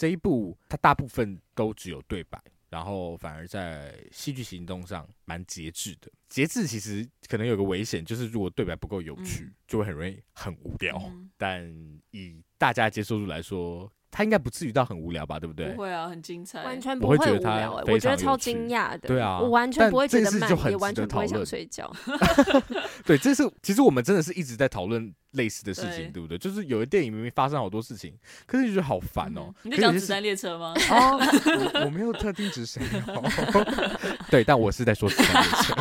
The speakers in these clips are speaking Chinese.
这一部它大部分都只有对白，然后反而在戏剧行动上蛮节制的。节制其实可能有个危险，就是如果对白不够有趣，嗯、就会很容易很无聊。嗯、但以大家接受度来说，他应该不至于到很无聊吧？对不对？不会啊，很精彩，完全不会无聊。我，我觉得超惊讶的。对啊，我完全不会觉得慢，也完全不会想睡觉。对，这是其实我们真的是一直在讨论类似的事情，对，对不对？就是有的电影明明发生好多事情，可是你觉得好烦哦、喔嗯。你在讲《子弹列车》吗？啊，我我没有特定指谁哦。对，但我是在说《子弹列车》。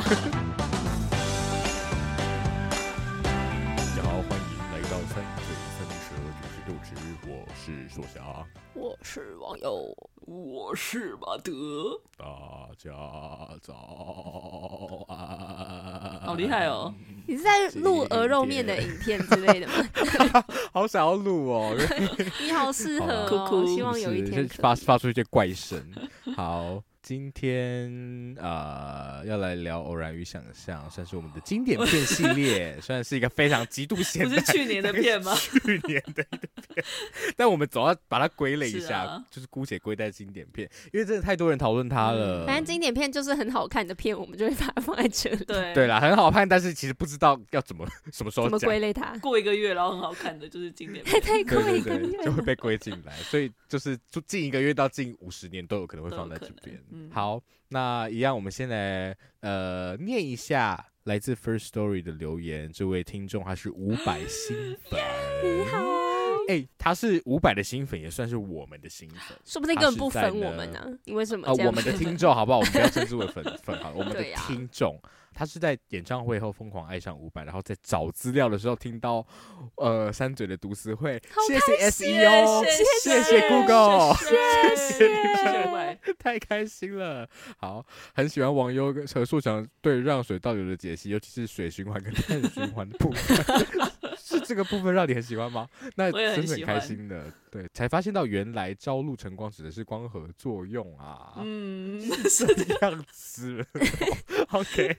我是王佑，我是马德，大家早安，好厉害哦！你是在录鹅肉面的影片之类的吗？好想要录哦！你好适合哦，希望有一天发发出一些怪声。好。今天呃要来聊《偶然与想象》，算是我们的经典片系列，虽然是一个非常极度现代，不是去年的片吗？去年的一个片，但我们总要把它归类一下，是啊、就是姑且归在经典片，因为真的太多人讨论它了。反正经典片就是很好看的片，我们就会把它放在这里。对对啦，很好看，但是其实不知道要怎么 什么时候怎么归类它。过一个月然后很好看的就是经典片，太过一个月就会被归进来，所以就是就近一个月到近五十年都有可能会放在这边。好，那一样，我们先来呃念一下来自 First Story 的留言。这位听众他是五百 新粉，你好，哎、欸，他是五百的新粉，也算是我们的新粉，说不定根本不粉我们呢、啊？你为什么？呃，我们的 听众好不好？我们不要称之为粉粉好了，我们的听众。他是在演唱会后疯狂爱上伍佰，然后在找资料的时候听到，呃，山嘴的读词会，谢谢 SEO，谢谢 Google，谢谢，太开心了。好，很喜欢网友和树强对让水倒流的解析，尤其是水循环跟碳循环的部分，是这个部分让你很喜欢吗？那真的很开心的。对，才发现到原来朝露晨光指的是光合作用啊，嗯，是这样子。OK，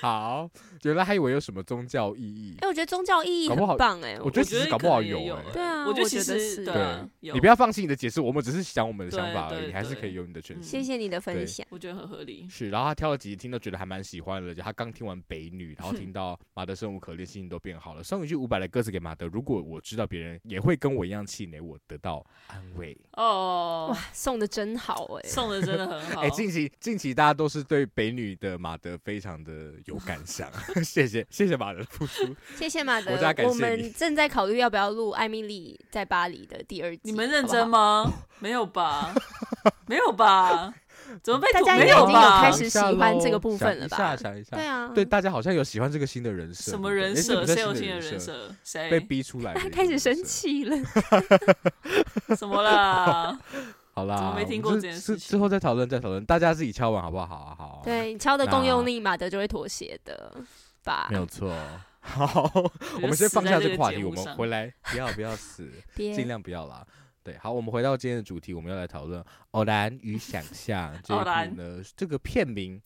好，原来还以为有什么宗教意义。哎、欸，我觉得宗教意义很棒哎、欸，我觉得其实搞不好有、欸。对啊，我觉得其实对，对，你不要放弃你的解释，我们只是想我们的想法而已，你还是可以有你的诠释。谢谢你的分享，我觉得很合理。是，然后他挑了几集听都觉得还蛮喜欢的，就他刚听完《北女》，然后听到马德生无可恋，心情都变好了。送一句伍佰的歌词给马德，如果我知道别人也会跟我一样气馁，我得到安慰。哦，哇，送的真好哎、欸，送的真的很好。哎、欸，近期近期大家都是对北女的马德非常的有感想，谢谢谢谢马德的付出，谢谢马德。我，我们正在考虑要不要录艾米丽在巴黎的第二季，你们认真吗？好好没有吧，没有吧？怎么被大家已经有开始喜欢这个部分了吧？想一下，想一下，对啊，对，大家好像有喜欢这个新的人设，什么人设？谁有新的人设？谁被逼出来？他 开始生气了，怎么了？好啦，我没听过这件事之后再讨论，再讨论，大家自己敲完好不好？好啊，好啊。对，你敲的够用力，马德就会妥协的吧？没有错。好，我们先放下这个话题，我们回来，不要不要死，尽量不要啦。对，好，我们回到今天的主题，我们要来讨论《偶然与想象》这一部呢，这个片名，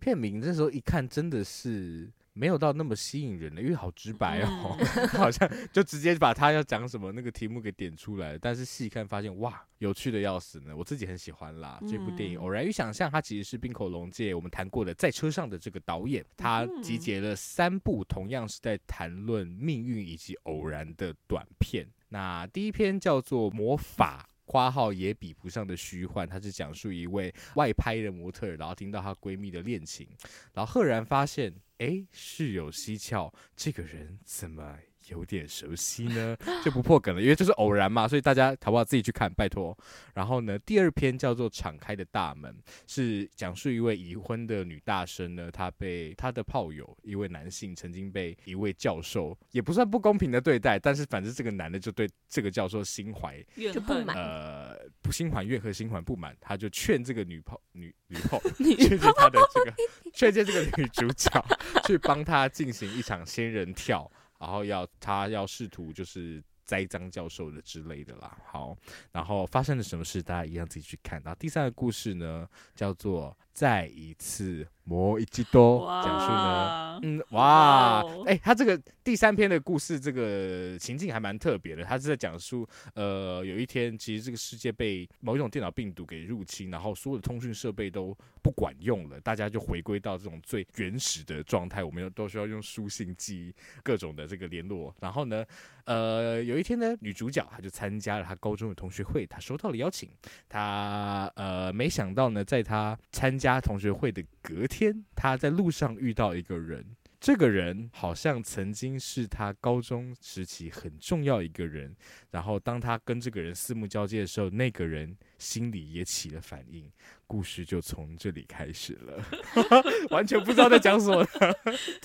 片名这时候一看真的是没有到那么吸引人的，因为好直白哦，嗯、好像就直接把他要讲什么那个题目给点出来，但是细看发现哇，有趣的要死呢，我自己很喜欢啦。这部电影《偶然与想象》，它其实是冰口龙介我们谈过的在车上的这个导演，他集结了三部同样是在谈论命运以及偶然的短片。那第一篇叫做《魔法》，花号也比不上的虚幻，它是讲述一位外拍的模特，然后听到她闺蜜的恋情，然后赫然发现，哎，事有蹊跷，这个人怎么？有点熟悉呢，就不破梗了，因为这是偶然嘛，所以大家好不好自己去看，拜托。然后呢，第二篇叫做《敞开的大门》，是讲述一位已婚的女大生呢，她被她的炮友一位男性曾经被一位教授，也不算不公平的对待，但是反正这个男的就对这个教授心怀就不满，呃，不心怀怨和心怀不满，他就劝这个女炮女女炮 劝诫他的这个劝诫这个女主角去帮他进行一场仙人跳。然后要他要试图就是栽赃教授的之类的啦。好，然后发生了什么事，大家一样自己去看。然后第三个故事呢，叫做再一次。摩一基多讲述呢，嗯，哇，哎、欸，他这个第三篇的故事，这个情境还蛮特别的。他是在讲述，呃，有一天，其实这个世界被某一种电脑病毒给入侵，然后所有的通讯设备都不管用了，大家就回归到这种最原始的状态，我们都需要用书信寄各种的这个联络。然后呢，呃，有一天呢，女主角她就参加了她高中的同学会，她收到了邀请，她呃，没想到呢，在她参加同学会的隔天。天，他在路上遇到一个人，这个人好像曾经是他高中时期很重要一个人。然后当他跟这个人四目交接的时候，那个人心里也起了反应。故事就从这里开始了，完全不知道在讲什么，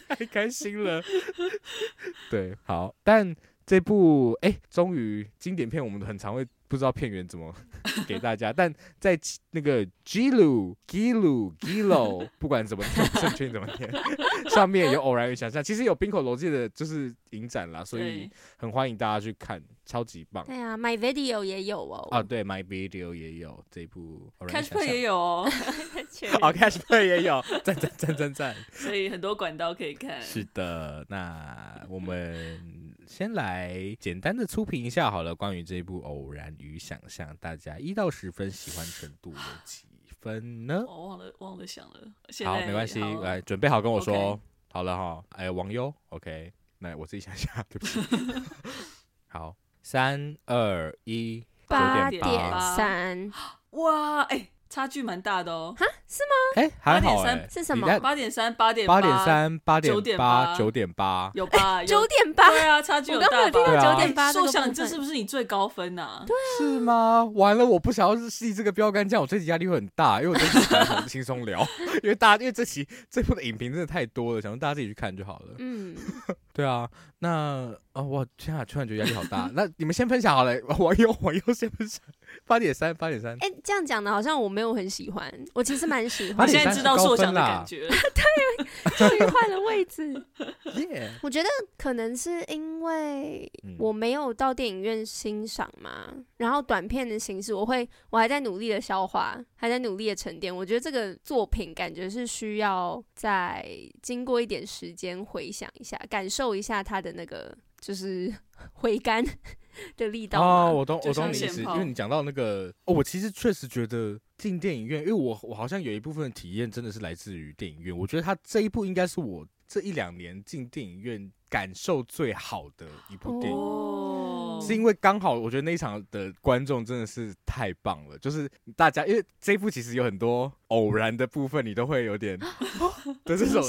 太开心了。对，好，但这部哎，终于经典片，我们很常会。不知道片源怎么 给大家，但在那个 Gilu Gilu Gilo，不管怎么念，正确怎么念，上面有偶然与想象，其实有冰口龙介的，就是影展啦，所以很欢迎大家去看，超级棒。对啊，My Video 也有哦。啊，对，My Video 也有这部。Play 也有哦。哦 Play 也有，赞赞赞赞赞。所以很多管道可以看。是的，那我们。先来简单的粗评一下好了，关于这一部《偶然与想象》，大家一到十分喜欢程度有 几分呢？我忘了，忘了想了。好，没关系，来准备好跟我说。Okay. 好了哈，哎，王优，OK，那我自己想想，对不起。好，三二一，八点三，哇，哎。差距蛮大的哦，哈，是吗？哎，还好哎，是什么？八点三，八点八点三，八点八，九点八，有吧？九点八，对啊，差距有大。我刚刚有听到九点八，我想这是不是你最高分呐？对，是吗？完了，我不想要细这个标杆，这样我这集压力会很大，因为我这集很轻松聊，因为大家因为这期这部的影评真的太多了，想让大家自己去看就好了。嗯，对啊，那哦，我天啊，突然觉得压力好大。那你们先分享好了，我又我又先分享。八点三，八点三。哎，这样讲的好像我没有很喜欢，我其实蛮喜欢。我现在知道受奖的感觉，对，终于换了位置。耶，我觉得可能是因为我没有到电影院欣赏嘛，然后短片的形式，我会我还在努力的消化，还在努力的沉淀。我觉得这个作品感觉是需要再经过一点时间回想一下，感受一下它的那个就是 回甘。的力道哦，我懂，我懂你意思，因为你讲到那个，哦，我其实确实觉得进电影院，因为我我好像有一部分的体验真的是来自于电影院，我觉得他这一部应该是我这一两年进电影院感受最好的一部电影，哦、是因为刚好我觉得那一场的观众真的是太棒了，就是大家因为这一部其实有很多偶然的部分，你都会有点 的这种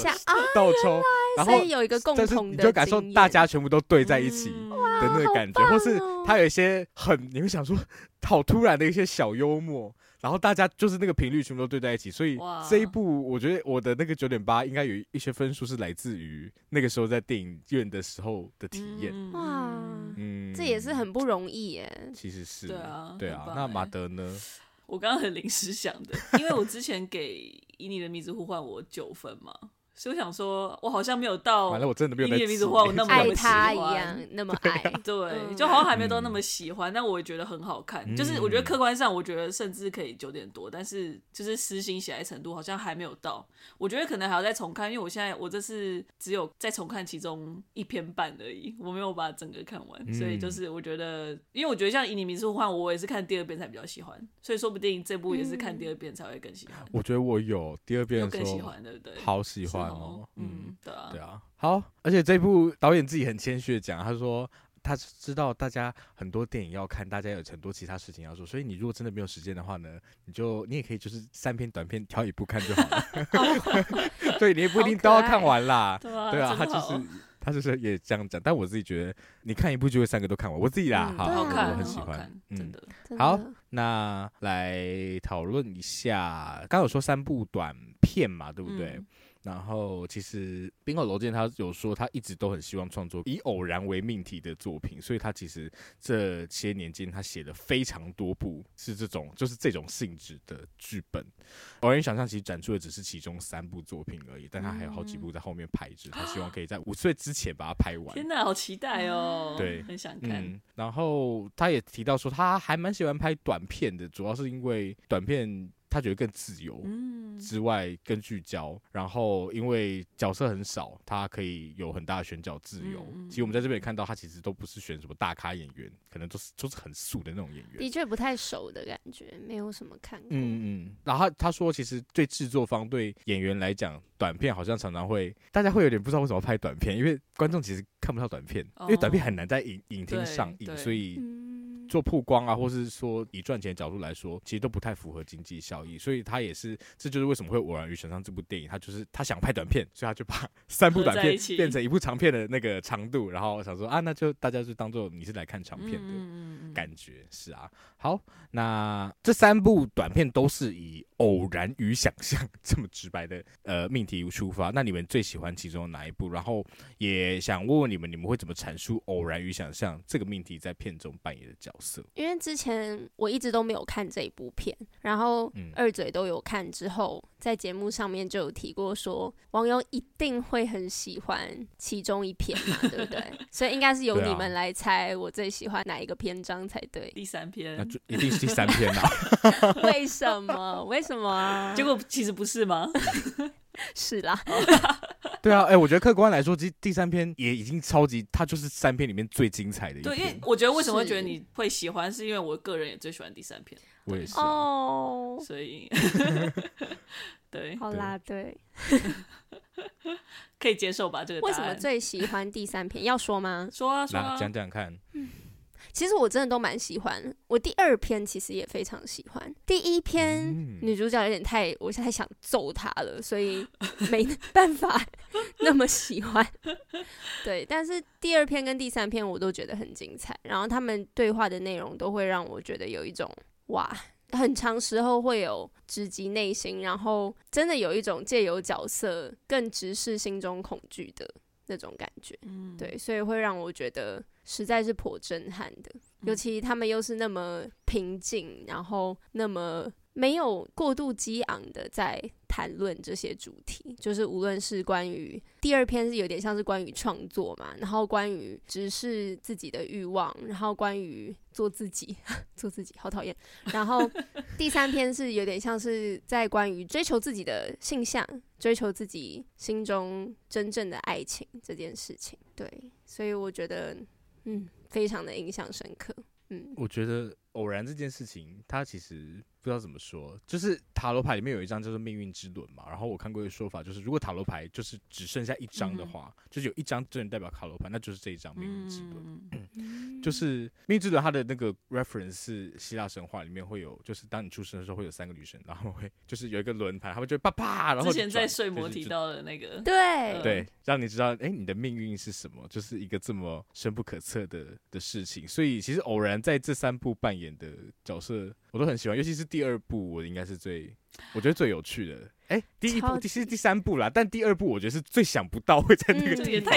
倒抽，然后有一个共同的，你就感受大家全部都对在一起。嗯的那个感觉，或是他有一些很，你会想说，好突然的一些小幽默，然后大家就是那个频率全部都对在一起，所以这一部我觉得我的那个九点八应该有一些分数是来自于那个时候在电影院的时候的体验。哇，嗯，这也是很不容易耶。其实是，对啊，对啊。那马德呢？我刚刚很临时想的，因为我之前给《以你的名字呼唤我》九分嘛。所以我想说，我好像没有到，完了我真的没有在名字话我那么爱他一样，那么爱，对，就好像还没有到那么喜欢，但我也觉得很好看。就是我觉得客观上，我觉得甚至可以九点多，但是就是私心喜爱程度好像还没有到。我觉得可能还要再重看，因为我现在我这次只有再重看其中一篇半而已，我没有把整个看完。所以就是我觉得，因为我觉得像以你名字呼唤我，我也是看第二遍才比较喜欢，所以说不定这部也是看第二遍才会更喜欢。我觉得我有第二遍更喜欢，对不对？好喜欢。哦，嗯，对啊，对啊，好，而且这部导演自己很谦虚的讲，他说他知道大家很多电影要看，大家有很多其他事情要做，所以你如果真的没有时间的话呢，你就你也可以就是三篇短片挑一部看就好了，对，你也不一定都要看完啦，对啊，他就是他就是也这样讲，但我自己觉得你看一部就会三个都看完，我自己啦，好，我很喜欢，真的，好，那来讨论一下，刚有说三部短片嘛，对不对？然后其实冰口楼健他有说，他一直都很希望创作以偶然为命题的作品，所以他其实这些年间他写了非常多部是这种就是这种性质的剧本。偶然想象其实展出的只是其中三部作品而已，但他还有好几部在后面排着，他希望可以在五岁之前把它拍完。天哪，好期待哦！对，很想看。嗯，然后他也提到说，他还蛮喜欢拍短片的，主要是因为短片。他觉得更自由，之外更聚焦，然后因为角色很少，他可以有很大的选角自由。其实我们在这边也看到，他其实都不是选什么大咖演员，可能都是都是很素的那种演员。的确不太熟的感觉，没有什么看过。嗯嗯。然后他他说，其实对制作方对演员来讲，短片好像常常会大家会有点不知道为什么拍短片，因为观众其实看不到短片，因为短片很难在影影厅上映，所以。做曝光啊，或是说以赚钱的角度来说，其实都不太符合经济效益，所以他也是，这就是为什么会偶然于选上这部电影，他就是他想拍短片，所以他就把 三部短片变成一部长片的那个长度，然后想说啊，那就大家就当做你是来看长片的感觉，是啊。好，那这三部短片都是以偶然与想象这么直白的呃命题出发，那你们最喜欢其中哪一部？然后也想问问你们，你们会怎么阐述偶然与想象这个命题在片中扮演的角色？因为之前我一直都没有看这一部片，然后二嘴都有看之后，在节目上面就有提过说，网友一定会很喜欢其中一篇嘛，对不对？所以应该是由你们来猜我最喜欢哪一个篇章才对。第三篇，那就一定是第三篇啦。为什么？为什么啊？结果其实不是吗？是啦。对啊，哎、欸，我觉得客观来说，其实第三篇也已经超级，它就是三篇里面最精彩的一篇。对，因为我觉得为什么会觉得你会喜欢，是因为我个人也最喜欢第三篇。我也是哦，所以 对，好啦，对，可以接受吧？这个为什么最喜欢第三篇？要说吗？说啊，说啊，讲讲看。嗯其实我真的都蛮喜欢，我第二篇其实也非常喜欢。第一篇女主角有点太，我现在想揍她了，所以没办法 那么喜欢。对，但是第二篇跟第三篇我都觉得很精彩，然后他们对话的内容都会让我觉得有一种哇，很长时候会有直击内心，然后真的有一种借由角色更直视心中恐惧的那种感觉。对，所以会让我觉得。实在是颇震撼的，尤其他们又是那么平静，然后那么没有过度激昂的在谈论这些主题，就是无论是关于第二篇是有点像是关于创作嘛，然后关于直视自己的欲望，然后关于做自己，做自己好讨厌，然后第三篇是有点像是在关于追求自己的性向，追求自己心中真正的爱情这件事情，对，所以我觉得。嗯，非常的印象深刻。嗯，我觉得偶然这件事情，它其实。不知道怎么说，就是塔罗牌里面有一张叫做命运之轮嘛。然后我看过一个说法，就是如果塔罗牌就是只剩下一张的话，嗯、就是有一张只能代表塔罗牌，那就是这一张命运之轮。嗯、就是命运之轮，它的那个 reference 是希腊神话里面会有，就是当你出生的时候会有三个女神，然后会就是有一个轮盘，他们就会啪啪，然后之前在睡魔提到的那个，对、呃、对，让你知道，哎，你的命运是什么，就是一个这么深不可测的的事情。所以其实偶然在这三部扮演的角色。我都很喜欢，尤其是第二部，我应该是最，我觉得最有趣的。哎、欸，第一部、其实第三部啦，但第二部我觉得是最想不到会在那个地方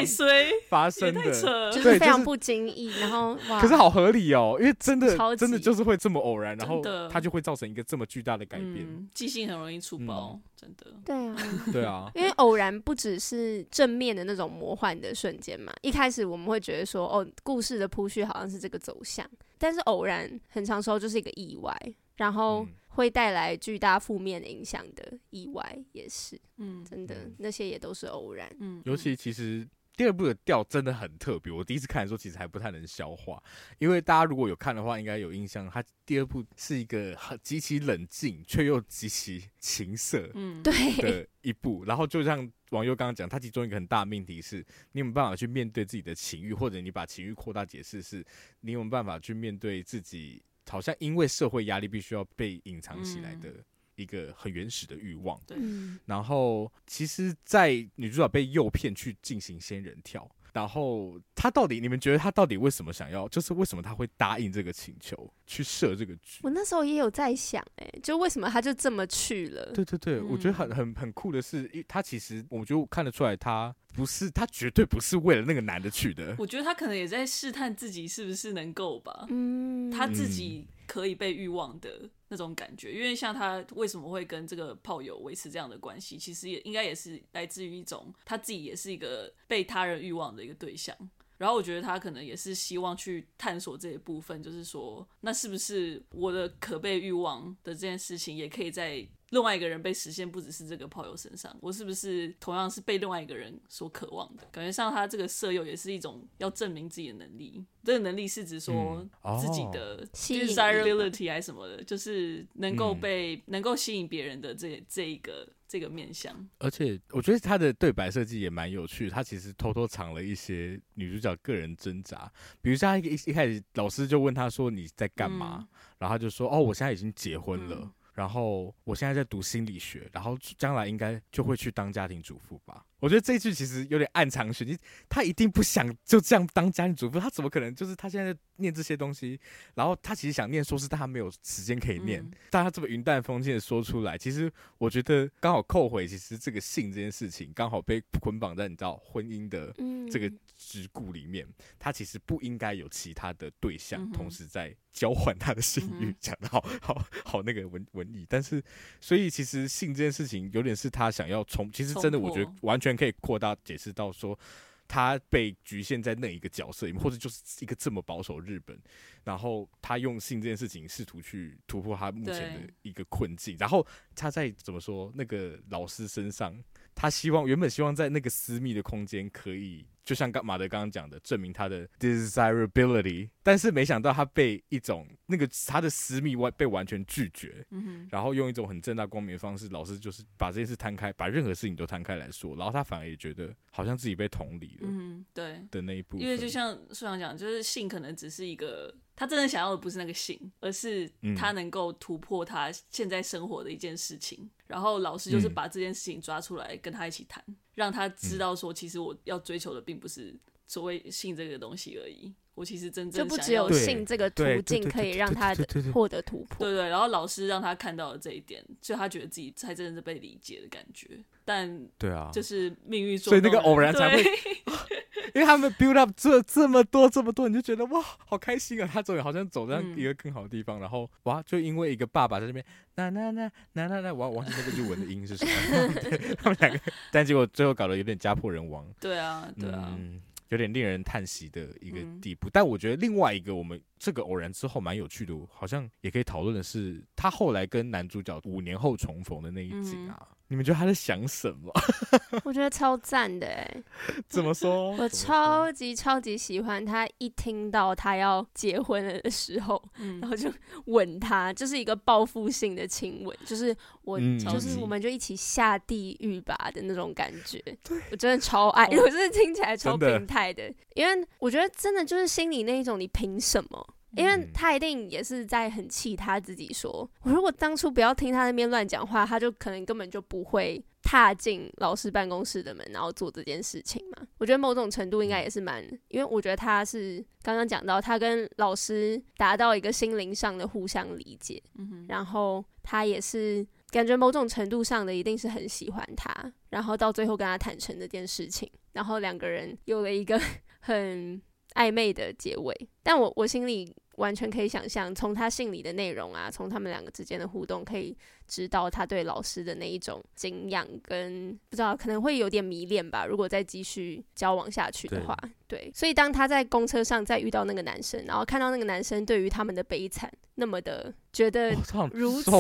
发生的，嗯、就是非常不经意，然后哇，可是好合理哦，因为真的真的就是会这么偶然，然后它就会造成一个这么巨大的改变，嗯、记性很容易出包，嗯、真的。对啊，对啊，因为偶然不只是正面的那种魔幻的瞬间嘛，一开始我们会觉得说，哦，故事的铺叙好像是这个走向。但是偶然，很长时候就是一个意外，然后会带来巨大负面的影响的意外也是，嗯，真的那些也都是偶然，嗯，尤其其实第二部的调真的很特别，我第一次看的时候其实还不太能消化，因为大家如果有看的话，应该有印象，它第二部是一个很极其冷静却又极其情色，嗯，对的一部，然后就像。网友刚刚讲，它其中一个很大的命题是，你有没有办法去面对自己的情欲，或者你把情欲扩大解释是，你有没有办法去面对自己，好像因为社会压力必须要被隐藏起来的一个很原始的欲望。对。然后，其实，在女主角被诱骗去进行仙人跳。然后他到底，你们觉得他到底为什么想要？就是为什么他会答应这个请求去设这个局？我那时候也有在想，哎，就为什么他就这么去了？对对对，嗯、我觉得很很很酷的是，他其实我觉得看得出来，他不是，他绝对不是为了那个男的去的。我觉得他可能也在试探自己是不是能够吧，嗯，他自己可以被欲望的。那种感觉，因为像他为什么会跟这个炮友维持这样的关系，其实也应该也是来自于一种他自己也是一个被他人欲望的一个对象，然后我觉得他可能也是希望去探索这一部分，就是说，那是不是我的可被欲望的这件事情，也可以在另外一个人被实现，不只是这个炮友身上，我是不是同样是被另外一个人所渴望的？感觉上他这个舍友也是一种要证明自己的能力。这个能力是指说自己的 desirability 还是什么的，就是能够被、嗯、能够吸引别人的这这一个这个面相。而且我觉得他的对白设计也蛮有趣，他其实偷偷藏了一些女主角个人挣扎，比如像一一开始老师就问他说，你在干嘛，嗯、然后他就说哦，我现在已经结婚了。嗯然后我现在在读心理学，然后将来应该就会去当家庭主妇吧。我觉得这一句其实有点暗藏玄机，他一定不想就这样当家庭主妇，他怎么可能？就是他现在在念这些东西，然后他其实想念硕士，但他没有时间可以念，嗯、但他这么云淡风轻的说出来，其实我觉得刚好扣回，其实这个性这件事情刚好被捆绑在你知道婚姻的这个桎梏里面，他其实不应该有其他的对象同时在。交换他的性欲，讲的好好好那个文文艺，但是所以其实性这件事情有点是他想要从，其实真的我觉得完全可以扩大解释到说，他被局限在那一个角色里面，或者就是一个这么保守日本，然后他用性这件事情试图去突破他目前的一个困境，然后他在怎么说那个老师身上，他希望原本希望在那个私密的空间可以。就像刚马德刚刚讲的，证明他的 desirability，但是没想到他被一种那个他的私密完被完全拒绝，嗯、哼然后用一种很正大光明的方式，老师就是把这件事摊开，把任何事情都摊开来说，然后他反而也觉得好像自己被同理了，嗯，对的那一部分，因为就像书上讲，就是性可能只是一个。他真的想要的不是那个性，而是他能够突破他现在生活的一件事情。嗯、然后老师就是把这件事情抓出来跟他一起谈，嗯、让他知道说，其实我要追求的并不是所谓性这个东西而已。我其实真正就不只有性这个途径可以让他获得突破。对对，然后老师让他看到了这一点，所以他觉得自己才真的是被理解的感觉。但对啊，就是命运，所以那个偶然才会。因为他们 build up 这这么多这么多，你就觉得哇，好开心啊！他终于好像走向一个更好的地方，嗯、然后哇，就因为一个爸爸在那边，那那那那那那，我忘记那个日文的音是什么。他们两个，但结果最后搞得有点家破人亡。对啊，对啊，嗯、有点令人叹息的一个地步。嗯、但我觉得另外一个我们这个偶然之后蛮有趣的，好像也可以讨论的是，他后来跟男主角五年后重逢的那一集啊。嗯你们觉得他在想什么？我觉得超赞的哎！怎么说？我超级超级喜欢他一听到他要结婚了的时候，嗯、然后就吻他，就是一个报复性的亲吻，就是我，嗯、就是我们就一起下地狱吧的那种感觉。对我真的超爱，我真的听起来超变态的，的因为我觉得真的就是心里那一种，你凭什么？因为他一定也是在很气他自己，说我如果当初不要听他那边乱讲话，他就可能根本就不会踏进老师办公室的门，然后做这件事情嘛。我觉得某种程度应该也是蛮，因为我觉得他是刚刚讲到他跟老师达到一个心灵上的互相理解，然后他也是感觉某种程度上的一定是很喜欢他，然后到最后跟他坦诚这件事情，然后两个人有了一个 很暧昧的结尾，但我我心里。完全可以想象，从他信里的内容啊，从他们两个之间的互动，可以知道他对老师的那一种敬仰跟不知道可能会有点迷恋吧。如果再继续交往下去的话，对，对。所以当他在公车上再遇到那个男生，然后看到那个男生对于他们的悲惨那么的觉得如此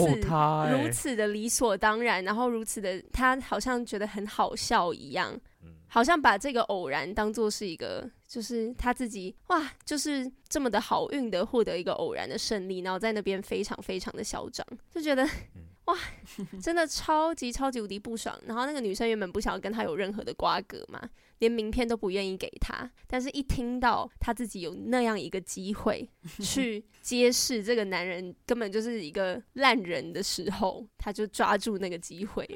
如此的理所当然，然后如此的他好像觉得很好笑一样。好像把这个偶然当做是一个，就是他自己哇，就是这么的好运的获得一个偶然的胜利，然后在那边非常非常的嚣张，就觉得 哇，真的超级超级无敌不爽。然后那个女生原本不想要跟他有任何的瓜葛嘛。连名片都不愿意给他，但是一听到他自己有那样一个机会去 揭示这个男人根本就是一个烂人的时候，他就抓住那个机会，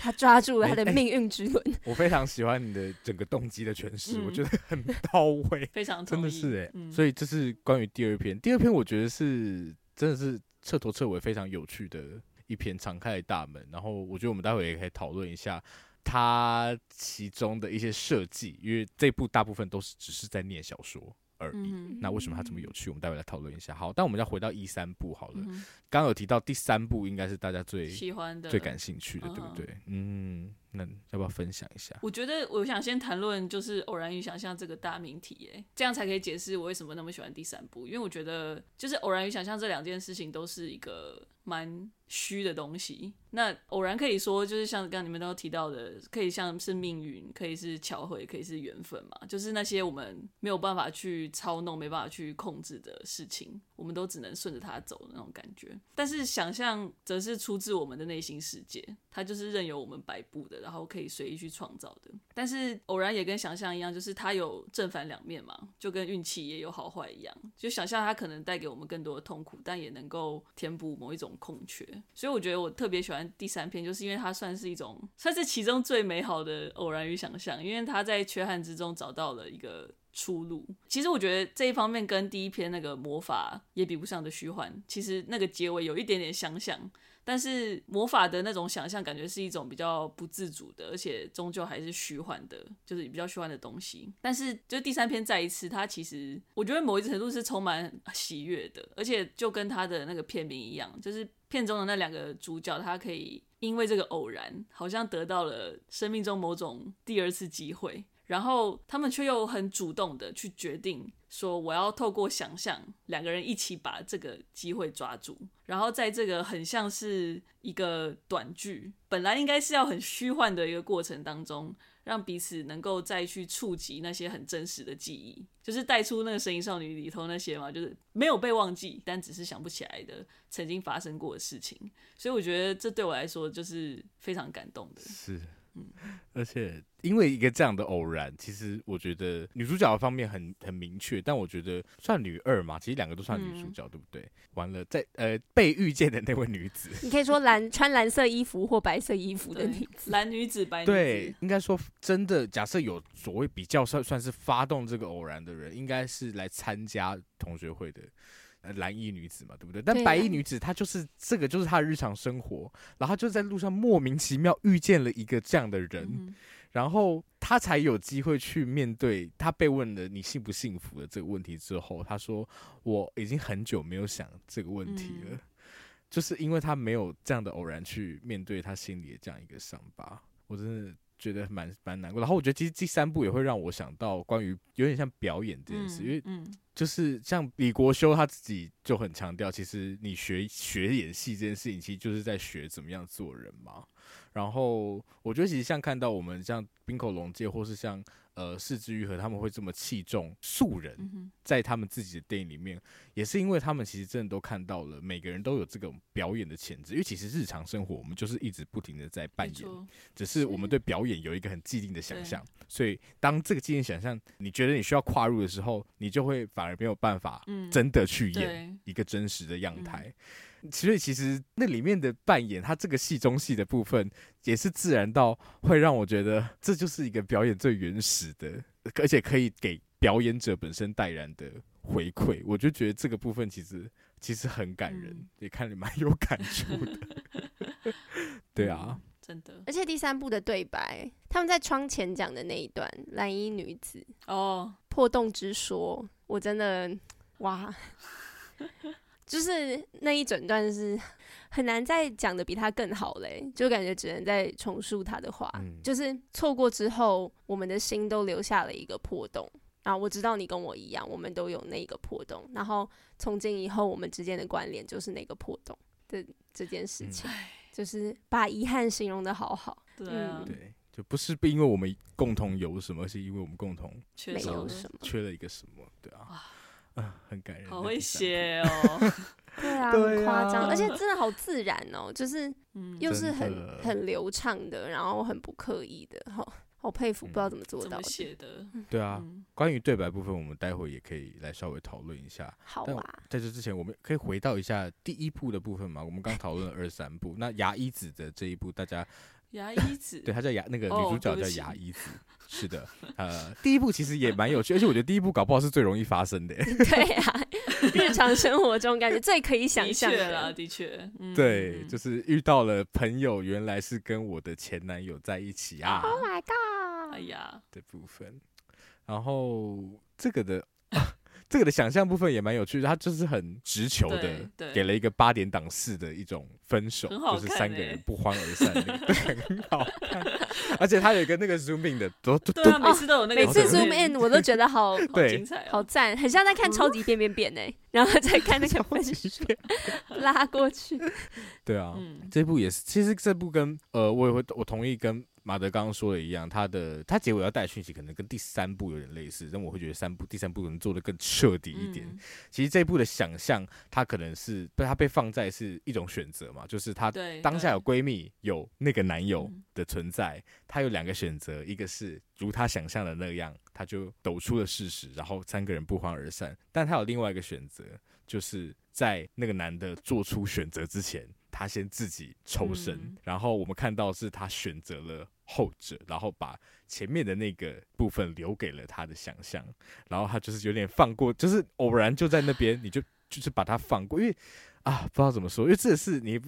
他抓住了他的命运之轮。我非常喜欢你的整个动机的诠释，嗯、我觉得很到位，非常真的是哎、欸。嗯、所以这是关于第二篇，第二篇我觉得是真的是彻头彻尾非常有趣的一篇敞开的大门。然后我觉得我们待会也可以讨论一下。它其中的一些设计，因为这部大部分都是只是在念小说而已。嗯、那为什么它这么有趣？我们待会来讨论一下。好，但我们要回到一三部好了。刚刚刚有提到第三部，应该是大家最喜欢的、最感兴趣的，对不对？嗯，那要不要分享一下？我觉得我想先谈论就是偶然与想象这个大命题，哎，这样才可以解释我为什么那么喜欢第三部，因为我觉得就是偶然与想象这两件事情都是一个蛮虚的东西。那偶然可以说就是像刚刚你们都提到的，可以像是命运，可以是巧合，也可以是缘分嘛，就是那些我们没有办法去操弄、没办法去控制的事情，我们都只能顺着它走的那种感觉。但是想象则是出自我们的内心世界，它就是任由我们摆布的，然后可以随意去创造的。但是偶然也跟想象一样，就是它有正反两面嘛，就跟运气也有好坏一样。就想象它可能带给我们更多的痛苦，但也能够填补某一种空缺。所以我觉得我特别喜欢第三篇，就是因为它算是一种，算是其中最美好的偶然与想象，因为它在缺憾之中找到了一个出路。其实我觉得这一方面跟第一篇那个魔法也比不上的虚幻，其实那个结尾有一点点相像。但是魔法的那种想象，感觉是一种比较不自主的，而且终究还是虚幻的，就是比较虚幻的东西。但是就第三篇再一次，它其实我觉得某一程度是充满喜悦的，而且就跟它的那个片名一样，就是片中的那两个主角，他可以因为这个偶然，好像得到了生命中某种第二次机会。然后他们却又很主动的去决定说，我要透过想象，两个人一起把这个机会抓住。然后在这个很像是一个短剧，本来应该是要很虚幻的一个过程当中，让彼此能够再去触及那些很真实的记忆，就是带出那个《神隐少女》里头那些嘛，就是没有被忘记，但只是想不起来的曾经发生过的事情。所以我觉得这对我来说就是非常感动的。是。而且因为一个这样的偶然，其实我觉得女主角的方面很很明确，但我觉得算女二嘛，其实两个都算女主角，嗯、对不对？完了，在呃被遇见的那位女子，你可以说蓝穿蓝色衣服或白色衣服的女子，蓝女子白女子。对，应该说真的，假设有所谓比较算算是发动这个偶然的人，应该是来参加同学会的。蓝衣女子嘛，对不对？但白衣女子她就是这个，就是她的日常生活，然后就在路上莫名其妙遇见了一个这样的人，嗯、然后她才有机会去面对她被问的你幸不幸福的这个问题之后，她说我已经很久没有想这个问题了，嗯、就是因为她没有这样的偶然去面对她心里的这样一个伤疤，我真的。觉得蛮蛮难过，然后我觉得其实第三部也会让我想到关于有点像表演这件事，嗯、因为就是像李国修他自己就很强调，其实你学学演戏这件事情，其实就是在学怎么样做人嘛。然后我觉得其实像看到我们像冰口龙介或是像。呃，是枝裕和他们会这么器重素人，在他们自己的电影里面，也是因为他们其实真的都看到了，每个人都有这种表演的潜质。因为其实日常生活我们就是一直不停的在扮演，只是我们对表演有一个很既定的想象。所以当这个既定想象你觉得你需要跨入的时候，你就会反而没有办法真的去演一个真实的样态。所以其实那里面的扮演，他这个戏中戏的部分，也是自然到会让我觉得这就是一个表演最原始的，而且可以给表演者本身带来的回馈。我就觉得这个部分其实其实很感人，嗯、也看了蛮有感触的。对啊、嗯，真的。而且第三部的对白，他们在窗前讲的那一段蓝衣女子哦破洞之说，我真的哇。就是那一整段是 很难再讲的比他更好嘞，就感觉只能再重述他的话。嗯、就是错过之后，我们的心都留下了一个破洞。然后我知道你跟我一样，我们都有那个破洞。然后从今以后，我们之间的关联就是那个破洞的这件事情，嗯、就是把遗憾形容的好好。对啊，嗯、对，就不是因为我们共同有什么，而是因为我们共同缺没有什么，缺了一个什么，对啊。啊，很感人，好会写哦，对啊，很夸张，而且真的好自然哦，就是，又是很很流畅的，然后很不刻意的，好，好佩服，不知道怎么做到写的。对啊，关于对白部分，我们待会也可以来稍微讨论一下。好啊，在这之前，我们可以回到一下第一部的部分嘛？我们刚讨论了二三部，那牙医子的这一部，大家。牙医子，对，他叫牙，那个女主角叫牙医子，是的，呃，第一部其实也蛮有趣，而且我觉得第一部搞不好是最容易发生的。对呀，日常生活中感觉最可以想象的啦，的确，嗯、对，就是遇到了朋友，原来是跟我的前男友在一起啊！Oh my god！哎呀，的部分，然后这个的。这个的想象部分也蛮有趣的，他就是很直球的，给了一个八点档式的一种分手，就是三个人不欢而散，对很好看。而且他有一个那个 zoom in 的，都都对啊，每次都有那个，每次 zoom in 我都觉得好精彩，好赞，很像在看超级变变变呢，然后再看那个分手拉过去。对啊，这部也是，其实这部跟呃，我也会，我同意跟。马德刚刚说的一样，他的他结尾要带讯息，可能跟第三部有点类似，但我会觉得三部第三部可能做的更彻底一点。嗯、其实这一部的想象，他可能是被他被放在是一种选择嘛，就是她当下有闺蜜，有那个男友的存在，她有两个选择，一个是如她想象的那样，她就抖出了事实，然后三个人不欢而散；但她有另外一个选择，就是在那个男的做出选择之前。她先自己抽身，嗯、然后我们看到是她选择了后者，然后把前面的那个部分留给了她的想象，然后她就是有点放过，就是偶然就在那边，你就就是把他放过，因为。啊，不知道怎么说，因为这是你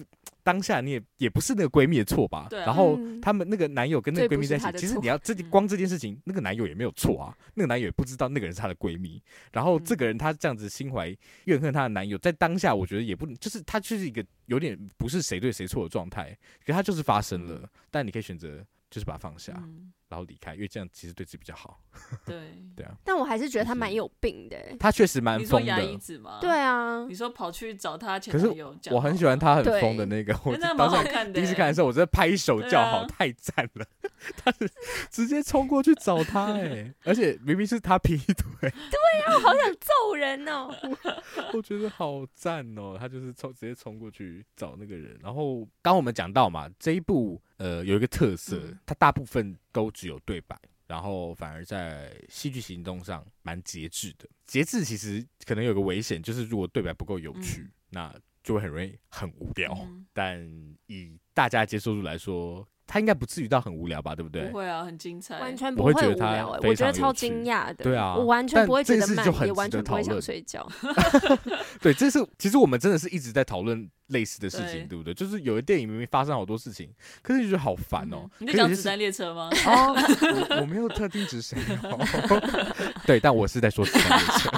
当下你也也不是那个闺蜜的错吧？对啊。然后他们那个男友跟那个闺蜜在一起，其实你要这光这件事情，那个男友也没有错啊。那个男友也不知道那个人是她的闺蜜。然后这个人他这样子心怀怨恨她的男友，在当下我觉得也不就是他就是一个有点不是谁对谁错的状态，可他就是发生了。但你可以选择就是把它放下。然后离开，因为这样其实对自己比较好。对对啊，但我还是觉得他蛮有病的。他确实蛮疯的。对啊。你说跑去找他前男友，可是我很喜欢他很疯的那个。我当时第一次看的时候，我在拍手叫好，太赞了。他是直接冲过去找他，哎，而且明明是他劈腿。对啊，我好想揍人哦。我觉得好赞哦，他就是冲直接冲过去找那个人。然后刚我们讲到嘛，这一部。呃，有一个特色，他大部分都只有对白，然后反而在戏剧行动上蛮节制的。节制其实可能有个危险，就是如果对白不够有趣，嗯、那就会很容易很无聊。嗯、但以大家接受度来说，他应该不至于到很无聊吧，对不对？不会啊，很精彩，完全不会无聊。我觉得超惊讶的，对啊，我完全不会觉得慢，也完全不会想睡觉。对，这是其实我们真的是一直在讨论类似的事情，对不对？就是有的电影明明发生好多事情，可是你觉得好烦哦。你在讲子弹列车吗？我没有特定指谁。对，但我是在说子弹列车。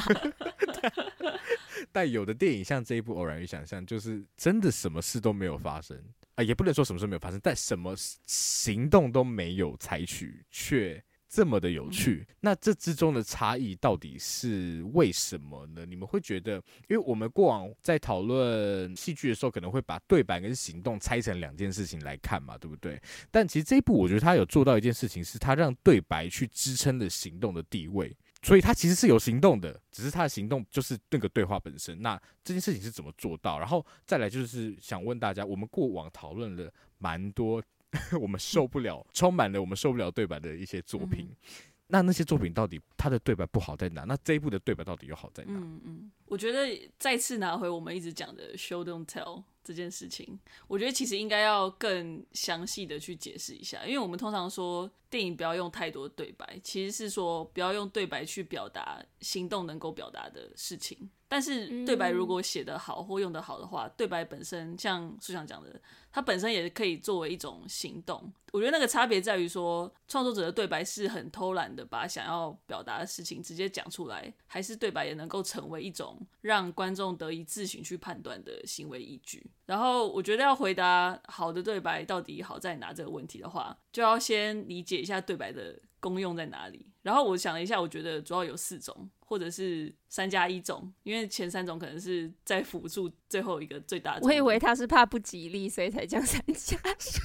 但有的电影像这一部《偶然与想象》，就是真的什么事都没有发生。啊，也不能说什么事没有发生，但什么行动都没有采取，却这么的有趣。嗯、那这之中的差异到底是为什么呢？你们会觉得，因为我们过往在讨论戏剧的时候，可能会把对白跟行动拆成两件事情来看嘛，对不对？但其实这一部，我觉得他有做到一件事情，是他让对白去支撑了行动的地位。所以他其实是有行动的，只是他的行动就是那个对话本身。那这件事情是怎么做到？然后再来就是想问大家，我们过往讨论了蛮多，我们受不了，充满了我们受不了对白的一些作品。那那些作品到底他的对白不好在哪？那这一部的对白到底又好在哪？嗯嗯，我觉得再次拿回我们一直讲的 show don't tell。这件事情，我觉得其实应该要更详细的去解释一下，因为我们通常说电影不要用太多对白，其实是说不要用对白去表达行动能够表达的事情。但是对白如果写得好或用得好的话，对白本身像书上讲的，它本身也可以作为一种行动。我觉得那个差别在于说，创作者的对白是很偷懒的，把想要表达的事情直接讲出来，还是对白也能够成为一种让观众得以自行去判断的行为依据。然后我觉得要回答好的对白到底好在哪这个问题的话，就要先理解一下对白的功用在哪里。然后我想了一下，我觉得主要有四种，或者是三加一种，因为前三种可能是在辅助最后一个最大的。我以为他是怕不吉利，所以才讲三加。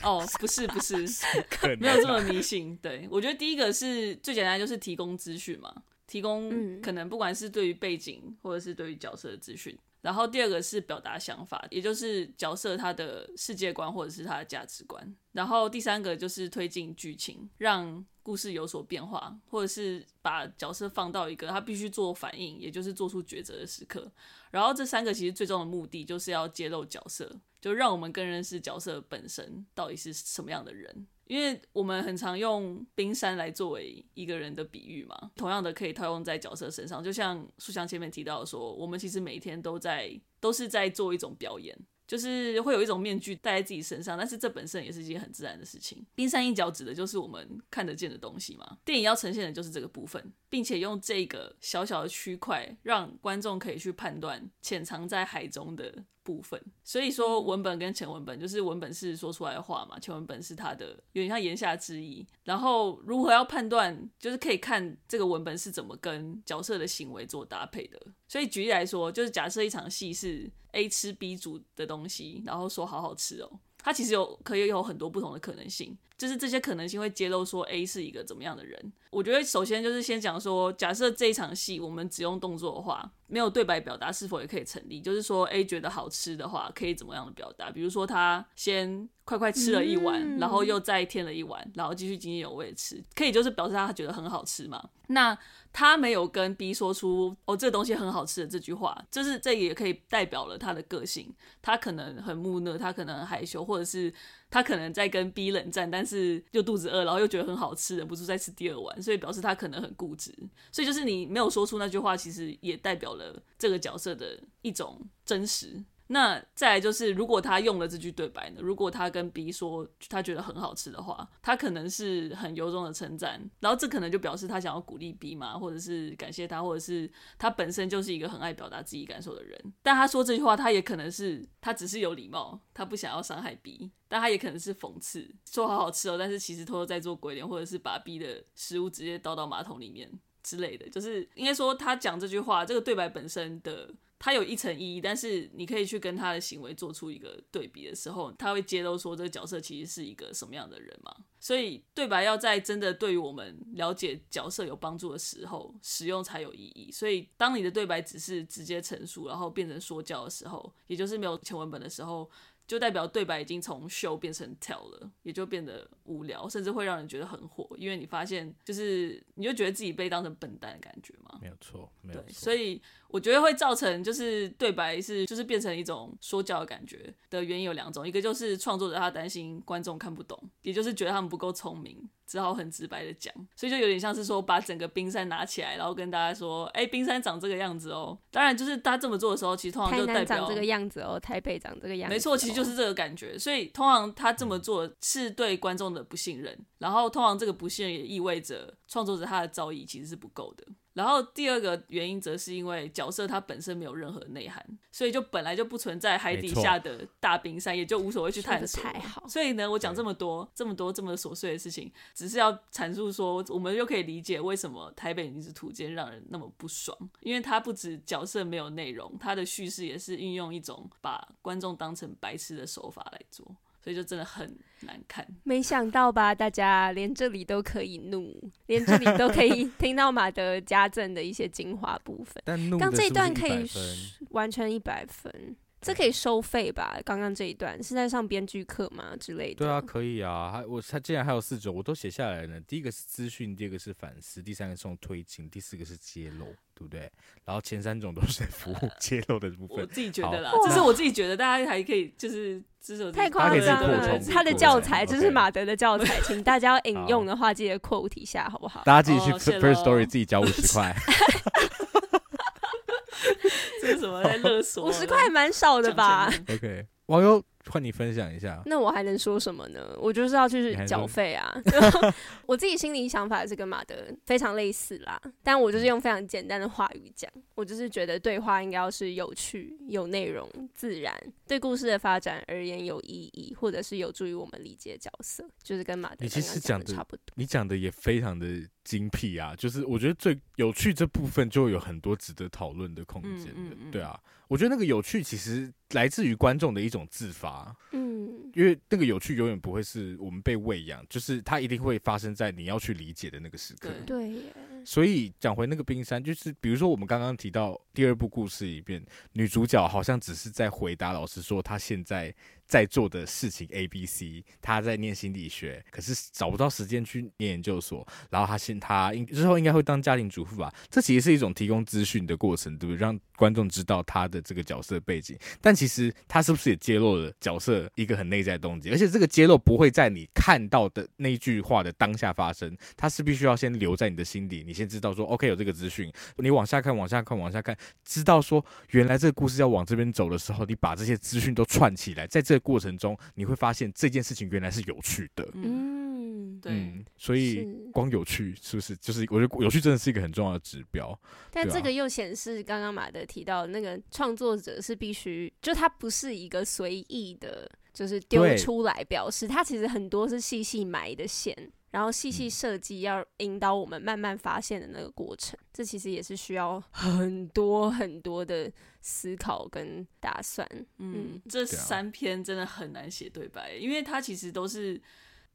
哦，不是不是，没有这么迷信。对，我觉得第一个是最简单，就是提供资讯嘛，提供可能不管是对于背景或者是对于角色的资讯。然后第二个是表达想法，也就是角色他的世界观或者是他的价值观。然后第三个就是推进剧情，让故事有所变化，或者是把角色放到一个他必须做反应，也就是做出抉择的时刻。然后这三个其实最终的目的就是要揭露角色，就让我们更认识角色本身到底是什么样的人。因为我们很常用冰山来作为一个人的比喻嘛，同样的可以套用在角色身上。就像书香前面提到说，我们其实每一天都在都是在做一种表演，就是会有一种面具戴在自己身上，但是这本身也是一件很自然的事情。冰山一角指的就是我们看得见的东西嘛。电影要呈现的就是这个部分，并且用这个小小的区块，让观众可以去判断潜藏在海中的部分。所以说，文本跟前文本就是文本是说出来的话嘛，前文本是它的有点像言下之意。然后如何要判断，就是可以看这个文本是怎么跟角色的行为做搭配的。所以举例来说，就是假设一场戏是 A 吃 B 煮的东西，然后说好好吃哦，它其实有可以有很多不同的可能性。就是这些可能性会揭露说 A 是一个怎么样的人。我觉得首先就是先讲说，假设这一场戏我们只用动作的话，没有对白表达是否也可以成立？就是说 A 觉得好吃的话，可以怎么样的表达？比如说他先快快吃了一碗，嗯、然后又再添了一碗，然后继续津津有味吃，可以就是表示他觉得很好吃嘛。那他没有跟 B 说出哦，这个东西很好吃的这句话，就是这也可以代表了他的个性。他可能很木讷，他可能很害羞，或者是他可能在跟 B 冷战，但是又肚子饿，然后又觉得很好吃，忍不住再吃第二碗，所以表示他可能很固执。所以就是你没有说出那句话，其实也代表了这个角色的一种真实。那再来就是，如果他用了这句对白呢？如果他跟 B 说他觉得很好吃的话，他可能是很由衷的称赞，然后这可能就表示他想要鼓励 B 嘛，或者是感谢他，或者是他本身就是一个很爱表达自己感受的人。但他说这句话，他也可能是他只是有礼貌，他不想要伤害 B，但他也可能是讽刺，说好好吃哦，但是其实偷偷在做鬼脸，或者是把 B 的食物直接倒到马桶里面之类的。就是应该说他讲这句话，这个对白本身的。他有一层意义，但是你可以去跟他的行为做出一个对比的时候，他会揭露说这个角色其实是一个什么样的人嘛。所以对白要在真的对于我们了解角色有帮助的时候使用才有意义。所以当你的对白只是直接陈述，然后变成说教的时候，也就是没有前文本的时候。就代表对白已经从 show 变成 tell 了，也就变得无聊，甚至会让人觉得很火，因为你发现就是你就觉得自己被当成笨蛋的感觉嘛。没有错，没有错。对，所以我觉得会造成就是对白是就是变成一种说教的感觉的原因有两种，一个就是创作者他担心观众看不懂，也就是觉得他们不够聪明。只好很直白的讲，所以就有点像是说把整个冰山拿起来，然后跟大家说，哎、欸，冰山长这个样子哦。当然，就是他这么做的时候，其实通常就代表长这个样子哦，台北长这个样子、哦。没错，其实就是这个感觉。所以通常他这么做是对观众的不信任，然后通常这个不信任也意味着创作者他的造诣其实是不够的。然后第二个原因则是因为角色它本身没有任何内涵，所以就本来就不存在海底下的大冰山，也就无所谓去探索。太好。所以呢，我讲这么多、这么多、这么琐碎的事情，只是要阐述说，我们就可以理解为什么《台北女子图鉴》让人那么不爽，因为它不止角色没有内容，它的叙事也是运用一种把观众当成白痴的手法来做。所以就真的很难看，没想到吧？大家连这里都可以怒，连这里都可以 听到马德加赠的一些精华部分。刚这一段可以完全一百分。这可以收费吧？刚刚这一段是在上编剧课吗之类的？对啊，可以啊。还我他竟然还有四种，我都写下来了。第一个是资讯，第二个是反思，第三个是用推进，第四个是揭露，对不对？然后前三种都是 服务 揭露的部分。我自己觉得啦，这是我自己觉得，大家还可以就是这种太夸张了。他的教材这是马德的教材，请大家要引用的话记得 quote 一下，好不好？大家自己去 First Story 自己交五十块。这是什么在 勒索？五十块还蛮少的吧？OK，网友。换你分享一下，那我还能说什么呢？我就是要去缴费啊！我自己心里想法是跟马德非常类似啦，但我就是用非常简单的话语讲，我就是觉得对话应该要是有趣、有内容、自然，对故事的发展而言有意义，或者是有助于我们理解角色，就是跟马德你其实讲的差不多。你讲的也非常的精辟啊，就是我觉得最有趣这部分就有很多值得讨论的空间的，嗯嗯嗯对啊。我觉得那个有趣其实来自于观众的一种自发，嗯，因为那个有趣永远不会是我们被喂养，就是它一定会发生在你要去理解的那个时刻。对，所以讲回那个冰山，就是比如说我们刚刚提到第二部故事里边，女主角好像只是在回答老师说她现在在做的事情 A、B、C，他在念心理学，可是找不到时间去念研究所，然后他现他应之后应该会当家庭主妇吧？这其实是一种提供资讯的过程，对不对？让观众知道他的这个角色背景，但其实他是不是也揭露了角色一个很内在的动机？而且这个揭露不会在你看到的那句话的当下发生，他是必须要先留在你的心底，你先知道说 OK 有这个资讯，你往下看，往下看，往下看，知道说原来这个故事要往这边走的时候，你把这些资讯都串起来，在这个过程中，你会发现这件事情原来是有趣的。嗯，对，嗯，所以光有趣是不是？就是我觉得有趣真的是一个很重要的指标。但这个又显示刚刚马德提到那个创作者是必须，就他不是一个随意的，就是丢出来表示，他其实很多是细细埋的线。然后细细设计，要引导我们慢慢发现的那个过程，这其实也是需要很多很多的思考跟打算。嗯，这三篇真的很难写对白，因为它其实都是。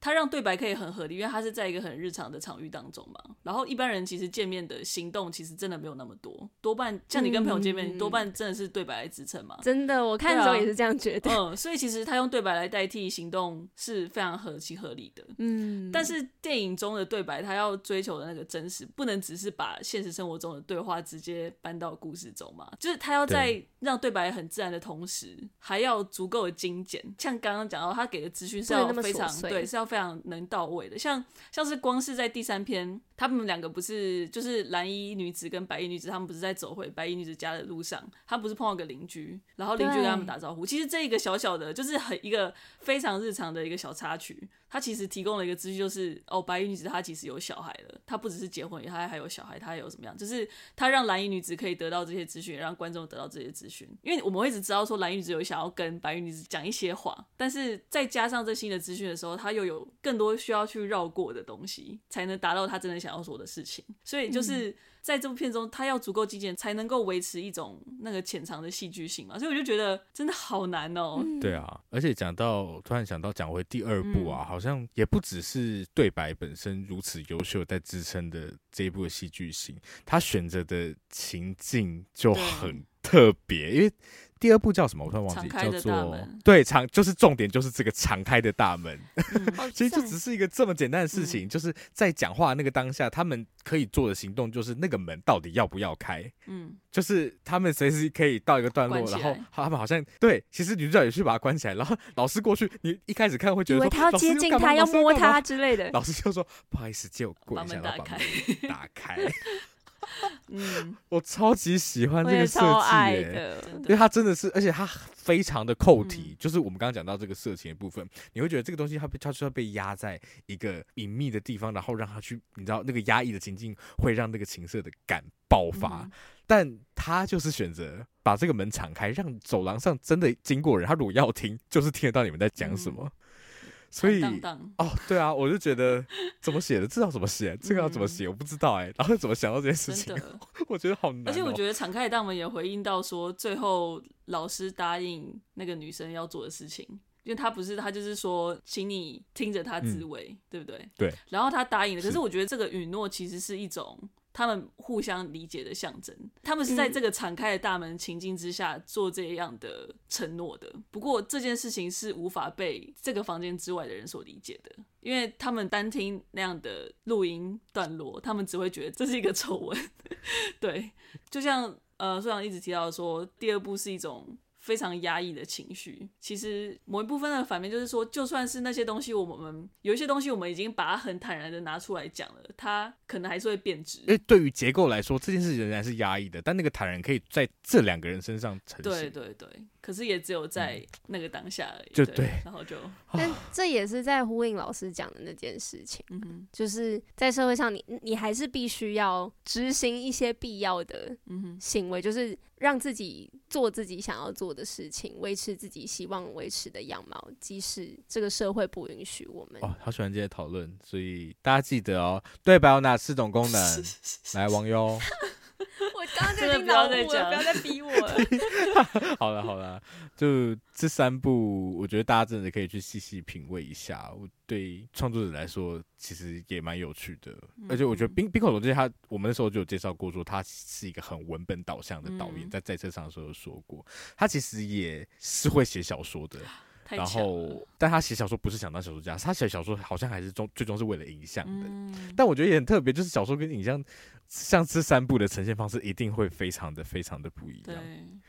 他让对白可以很合理，因为他是在一个很日常的场域当中嘛。然后一般人其实见面的行动其实真的没有那么多，多半像你跟朋友见面，嗯、多半真的是对白来支撑嘛。真的，我看的时候也是这样觉得。啊、嗯，所以其实他用对白来代替行动是非常合情合理的。嗯，但是电影中的对白，他要追求的那个真实，不能只是把现实生活中的对话直接搬到故事中嘛。就是他要在让对白很自然的同时，还要足够的精简。像刚刚讲到，他给的资讯是要非常对，是要。非常能到位的，像像是光是在第三篇，他们两个不是就是蓝衣女子跟白衣女子，他们不是在走回白衣女子家的路上，他们不是碰到个邻居，然后邻居跟他们打招呼。其实这一个小小的，就是很一个非常日常的一个小插曲。他其实提供了一个资讯，就是哦，白衣女子她其实有小孩了，她不只是结婚，她还有小孩，她还有什么样？就是她让蓝衣女子可以得到这些资讯，让观众得到这些资讯。因为我们会一直知道说蓝衣女子有想要跟白衣女子讲一些话，但是再加上这新的资讯的时候，她又有更多需要去绕过的东西，才能达到她真的想要做的事情。所以就是。嗯在这部片中，他要足够精简，才能够维持一种那个潜藏的戏剧性嘛，所以我就觉得真的好难哦、喔。对啊，而且讲到突然想到讲回第二部啊，嗯、好像也不只是对白本身如此优秀在支撑的这一部的戏剧性，他选择的情境就很特别，因为。第二部叫什么？我突然忘记，叫做对，敞就是重点，就是这个敞开的大门。嗯、其实就只是一个这么简单的事情，嗯、就是在讲话那个当下，他们可以做的行动就是那个门到底要不要开？嗯，就是他们随时可以到一个段落，然后他们好像对，其实女主角也去把它关起来，然后 老师过去，你一开始看会觉得说他要接近他，要摸他之类的，老师就说不好意思，借我过一下，然后把门打开。嗯，我超级喜欢这个设计耶，因为它真的是，而且它非常的扣题，嗯、就是我们刚刚讲到这个色情的部分，你会觉得这个东西它被它需要被压在一个隐秘的地方，然后让它去，你知道那个压抑的情境会让那个情色的感爆发，嗯、但他就是选择把这个门敞开，让走廊上真的经过人，他如果要听，就是听得到你们在讲什么。嗯所以哦，对啊，我就觉得怎么写的，知道怎么写，这个要怎么写，我不知道哎、欸。然后怎么想到这件事情？的 我觉得好难、喔。而且我觉得敞开的大门也回应到说，最后老师答应那个女生要做的事情，因为他不是他就是说，请你听着他自慰，嗯、对不对？对。然后他答应了，可是我觉得这个允诺其实是一种。他们互相理解的象征，他们是在这个敞开的大门情境之下做这样的承诺的。不过这件事情是无法被这个房间之外的人所理解的，因为他们单听那样的录音段落，他们只会觉得这是一个丑闻。对，就像呃，所长一直提到说，第二部是一种。非常压抑的情绪，其实某一部分的反面就是说，就算是那些东西，我们有一些东西，我们已经把它很坦然的拿出来讲了，它可能还是会变质。因为对于结构来说，这件事仍然是压抑的，但那个坦然可以在这两个人身上呈现。对对对，可是也只有在那个当下而已。就对，然后就，但这也是在呼应老师讲的那件事情，嗯哼，就是在社会上你，你你还是必须要执行一些必要的行为，就是。让自己做自己想要做的事情，维持自己希望维持的样貌，即使这个社会不允许我们。哦，好喜欢这些讨论，所以大家记得哦，对白有哪四种功能？来，王优。我刚刚就已经脑补了，不要再逼我了。好了好了，就这三部，我觉得大家真的可以去细细品味一下。我对创作者来说，其实也蛮有趣的。嗯、而且我觉得冰冰口龙介他，我们那时候就有介绍过，说他是一个很文本导向的导演，嗯、在在车上的时候有说过，他其实也是会写小说的。然后，但他写小说不是想当小说家，他写小说好像还是终最终是为了影像的。嗯、但我觉得也很特别，就是小说跟影像像这三部的呈现方式一定会非常的非常的不一样。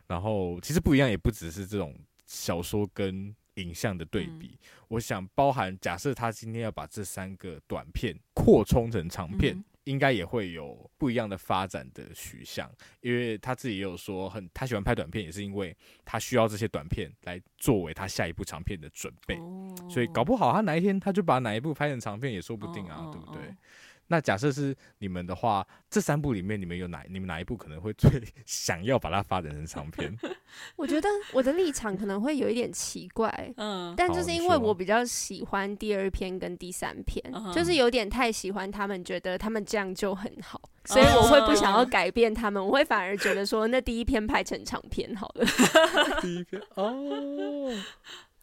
然后其实不一样也不只是这种小说跟影像的对比，嗯、我想包含假设他今天要把这三个短片扩充成长片。嗯应该也会有不一样的发展的取向，因为他自己也有说很他喜欢拍短片，也是因为他需要这些短片来作为他下一部长片的准备，哦、所以搞不好他哪一天他就把哪一部拍成长片也说不定啊，哦、对不对？哦、那假设是你们的话，这三部里面你们有哪你们哪一部可能会最 想要把它发展成长片？我觉得我的立场可能会有一点奇怪，嗯，但就是因为我比较喜欢第二篇跟第三篇，就是有点太喜欢他们，觉得他们这样就很好，所以我会不想要改变他们，我会反而觉得说，那第一篇拍成长片好了。第一篇哦。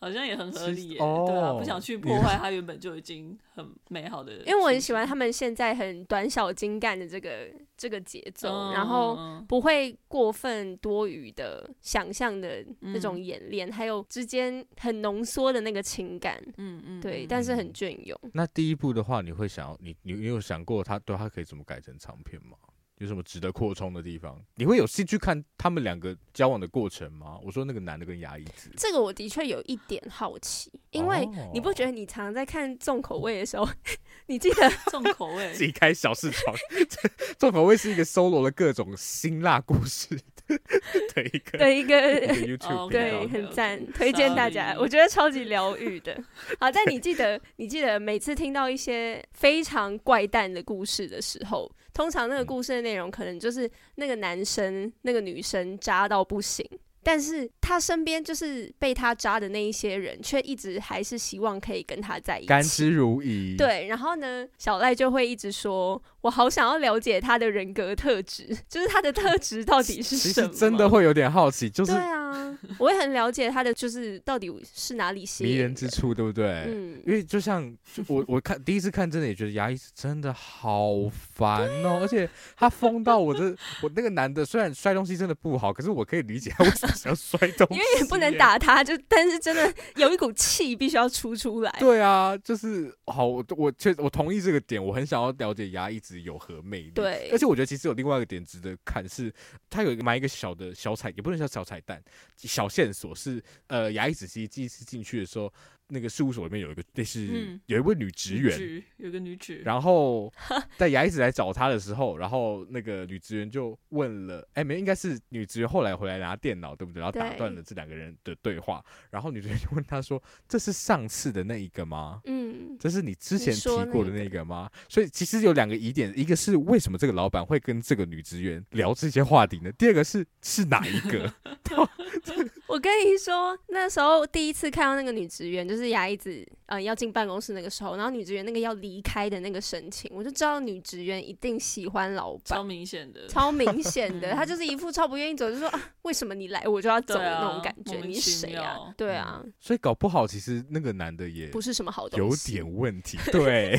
好像也很合理耶，哦、对啊，不想去 破坏它原本就已经很美好的。因为我很喜欢他们现在很短小精干的这个这个节奏，嗯、然后不会过分多余的想象的那种演练，嗯、还有之间很浓缩的那个情感，嗯嗯，对，但是很隽永。那第一部的话，你会想要你你你有想过他对他可以怎么改成长片吗？有什么值得扩充的地方？你会有兴趣看他们两个交往的过程吗？我说那个男的跟牙医子，这个我的确有一点好奇，因为你不觉得你常常在看重口味的时候，你记得 重口味自己开小市场，重口味是一个搜罗了各种辛辣故事 的一个的一个 YouTube，对，很赞，推荐大家，我觉得超级疗愈的。好，但你记得，你记得每次听到一些非常怪诞的故事的时候。通常那个故事的内容可能就是那个男生、那个女生渣到不行。但是他身边就是被他渣的那一些人，却一直还是希望可以跟他在一起，甘之如饴。对，然后呢，小赖就会一直说：“我好想要了解他的人格特质，就是他的特质到底是什么？”其实真的会有点好奇，就是对啊，我会很了解他的，就是到底是哪里吸引迷人之处，对不对？嗯，因为就像就我 我看第一次看，真的也觉得牙医真的好烦哦，而且他疯到我的，我那个男的虽然摔东西真的不好，可是我可以理解他为什么。想摔东西，因为也不能打他，就但是真的有一股气必须要出出来。对啊，就是好，我我确我同意这个点，我很想要了解牙医子有何魅力。对，而且我觉得其实有另外一个点值得看，是他有一个埋一个小的小彩，也不能叫小彩蛋，小线索是呃牙医子其实第一次进去的时候。那个事务所里面有一个，那是有一位女职员，有个女职，然后 在牙医子来找他的时候，然后那个女职员就问了，哎，没，应该是女职员后来回来拿电脑，对不对？然后打断了这两个人的对话，然后女职员就问他说：“这是上次的那一个吗？嗯，这是你之前提过的那个吗？”所以其实有两个疑点，一个是为什么这个老板会跟这个女职员聊这些话题呢？第二个是是哪一个？我跟你说，那时候第一次看到那个女职员，就是牙医子，呃，要进办公室那个时候，然后女职员那个要离开的那个神情，我就知道女职员一定喜欢老板，超明显的，超明显的，她就是一副超不愿意走，就说啊，为什么你来我就要走的那种感觉，啊、你谁啊？对啊、嗯，所以搞不好其实那个男的也不是什么好东西，有点问题，对，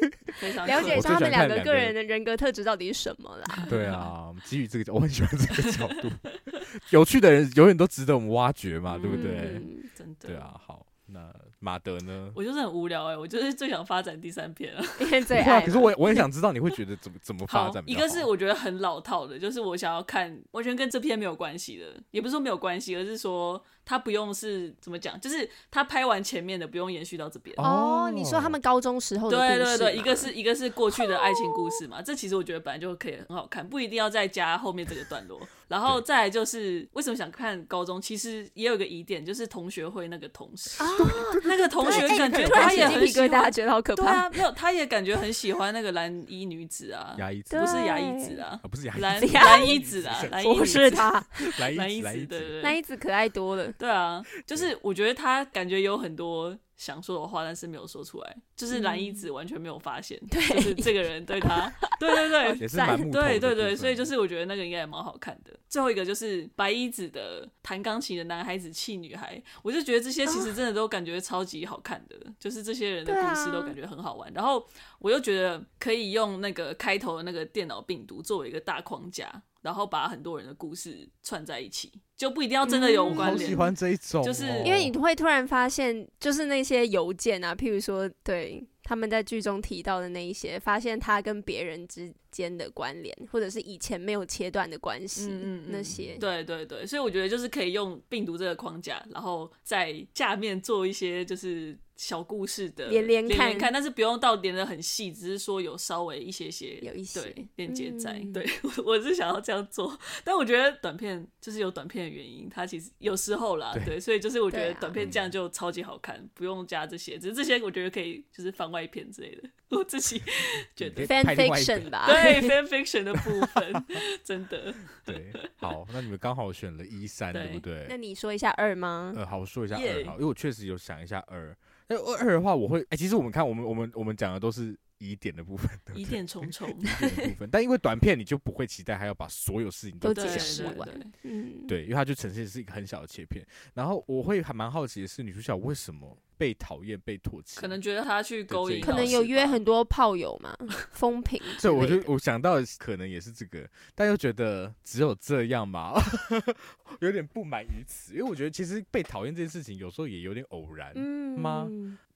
了解一下他们两个个人的人格特质到底是什么啦？对啊，基于这个，我很喜欢这个角度，有趣的人永远都值得我们。挖掘嘛，对不对？嗯，真的。对啊，好，那马德呢？我就是很无聊哎、欸，我就是最想发展第三篇了，因为最爱。可是我我也想知道你会觉得怎么怎么发展。一个是我觉得很老套的，就是我想要看完全跟这篇没有关系的，也不是说没有关系，而是说。他不用是怎么讲，就是他拍完前面的，不用延续到这边。哦，你说他们高中时候的故事？对对对，一个是一个是过去的爱情故事嘛，这其实我觉得本来就可以很好看，不一定要再加后面这个段落。然后再来就是为什么想看高中，其实也有一个疑点，就是同学会那个同事，那个同学感觉他也很喜欢，大家觉得好可怕。对啊，没有，他也感觉很喜欢那个蓝衣女子啊，牙医子不是牙医子啊，不是牙蓝蓝衣子啊，不是他，蓝衣子，对对，蓝衣子可爱多了。对啊，就是我觉得他感觉有很多想说的话，但是没有说出来。就是蓝衣子完全没有发现，对，就是这个人对他，对对对。对对对，所以就是我觉得那个应该也蛮好看的。最后一个就是白衣子的弹钢琴的男孩子气女孩，我就觉得这些其实真的都感觉超级好看的，就是这些人的故事都感觉很好玩。然后我又觉得可以用那个开头的那个电脑病毒作为一个大框架，然后把很多人的故事串在一起。就不一定要真的有关联。好喜欢这一种，就是因为你会突然发现，就是那些邮件啊，譬如说，对。他们在剧中提到的那一些，发现他跟别人之间的关联，或者是以前没有切断的关系，嗯嗯嗯那些，对对对，所以我觉得就是可以用病毒这个框架，然后在下面做一些就是。小故事的连连看，看，但是不用到连的很细，只是说有稍微一些些有一些对连接在。嗯、对，我是想要这样做，但我觉得短片就是有短片的原因，它其实有时候啦，对，对，所以就是我觉得短片这样就超级好看，啊、不用加这些，只是这些我觉得可以就是番外篇之类的，我自己觉得 fan fiction 吧，对 fan fiction 的部分 真的对。好，那你们刚好选了一三，对不对？那你说一下二吗？呃，好，我说一下二好，因为我确实有想一下二。那二的话，我会哎、其实我们看，我们我们我们讲的都是疑点的部分，疑点重重，疑点的部分。但因为短片，你就不会期待他要把所有事情都解释完，嗯，对，因为他就呈现是一个很小的切片。然后我会还蛮好奇的是，女主角为什么？被讨厌、被唾弃，可能觉得他去勾引，可能有约很多炮友嘛，风评。对，我就我想到的可能也是这个，但又觉得只有这样嘛，有点不满于此。因为我觉得其实被讨厌这件事情有时候也有点偶然吗？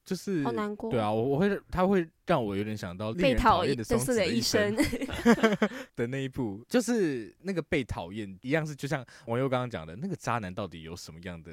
嗯、就是好难过。对啊，我我会他会让我有点想到令人讨厌的松子的一生 的那一部，就是那个被讨厌一样是，就像网友刚刚讲的，那个渣男到底有什么样的？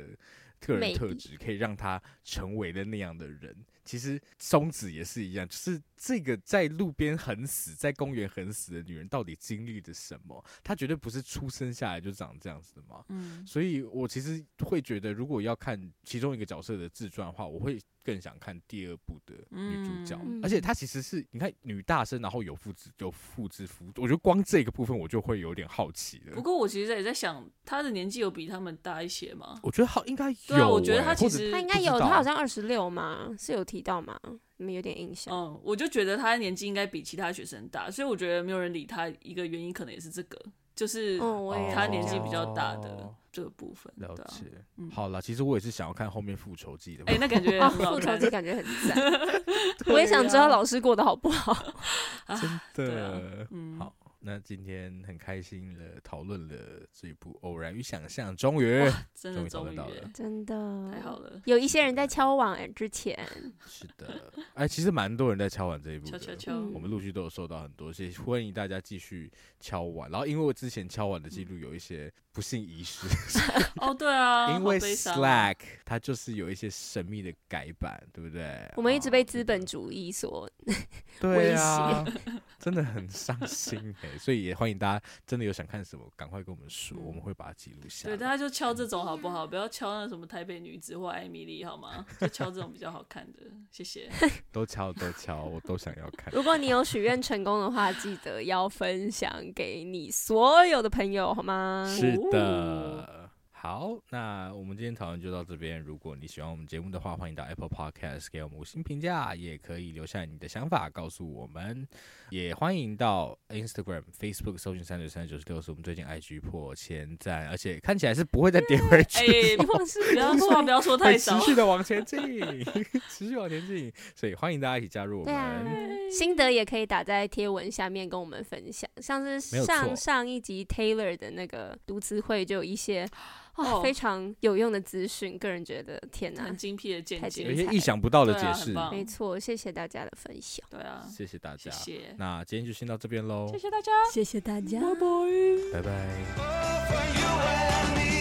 个人特质可以让他成为了那样的人。其实松子也是一样，就是这个在路边横死、在公园横死的女人，到底经历了什么？她绝对不是出生下来就长这样子的嘛。嗯，所以我其实会觉得，如果要看其中一个角色的自传的话，我会更想看第二部的女主角。而且她其实是你看女大生，然后有妇之有妇之夫，我觉得光这个部分我就会有点好奇了。不过我其实也在想，她的年纪有比他们大一些吗？我觉得好应该有、欸。对啊，我觉得她其实她应该有，她好像二十六嘛，是有提到吗？你们有点印象。嗯，我就觉得她年纪应该比其他学生大，所以我觉得没有人理她，一个原因可能也是这个，就是他年纪比较大的这个部分。了解。好了，其实我也是想要看后面复仇记的。哎，那感觉复仇记感觉很赞。我也想知道老师过得好不好。真的，嗯，好。那今天很开心的讨论了这一部《偶然与想象》，终于，真的终于到了，真的。太好了。有一些人在敲碗哎，之前。是的，哎，其实蛮多人在敲碗这一部的，敲敲敲，我们陆续都有收到很多，所以欢迎大家继续敲碗。然后，因为我之前敲碗的记录有一些不幸遗失，哦，对 啊，因为 Slack 它就是有一些神秘的改版，对不对？我们一直被资本主义所威胁，真的很伤心哎。所以也欢迎大家，真的有想看什么，赶快跟我们说，我们会把它记录下来。对，大家就敲这种好不好？不要敲那什么台北女子或艾米丽好吗？就敲这种比较好看的，谢谢。都敲都敲，我都想要看。如果你有许愿成功的话，记得要分享给你所有的朋友好吗？是的。好，那我们今天讨论就到这边。如果你喜欢我们节目的话，欢迎到 Apple Podcast 给我们五星评价，也可以留下你的想法告诉我们。也欢迎到 Instagram、Facebook 搜寻三九三九十六，是我们最近 IG 破千赞，而且看起来是不会再跌回去。哎，不要 说，不要说太少，持续的往前进，持续往前进。所以欢迎大家一起加入我们。啊、心得也可以打在贴文下面跟我们分享，像是上上一集 Taylor 的那个读词会就有一些。哦，非常有用的资讯，个人觉得天哪，很精辟的见解，有一些意想不到的解释，没错，谢谢大家的分享，对啊，谢谢大家，谢谢，那今天就先到这边喽，谢谢大家，谢谢大家，拜拜，拜拜。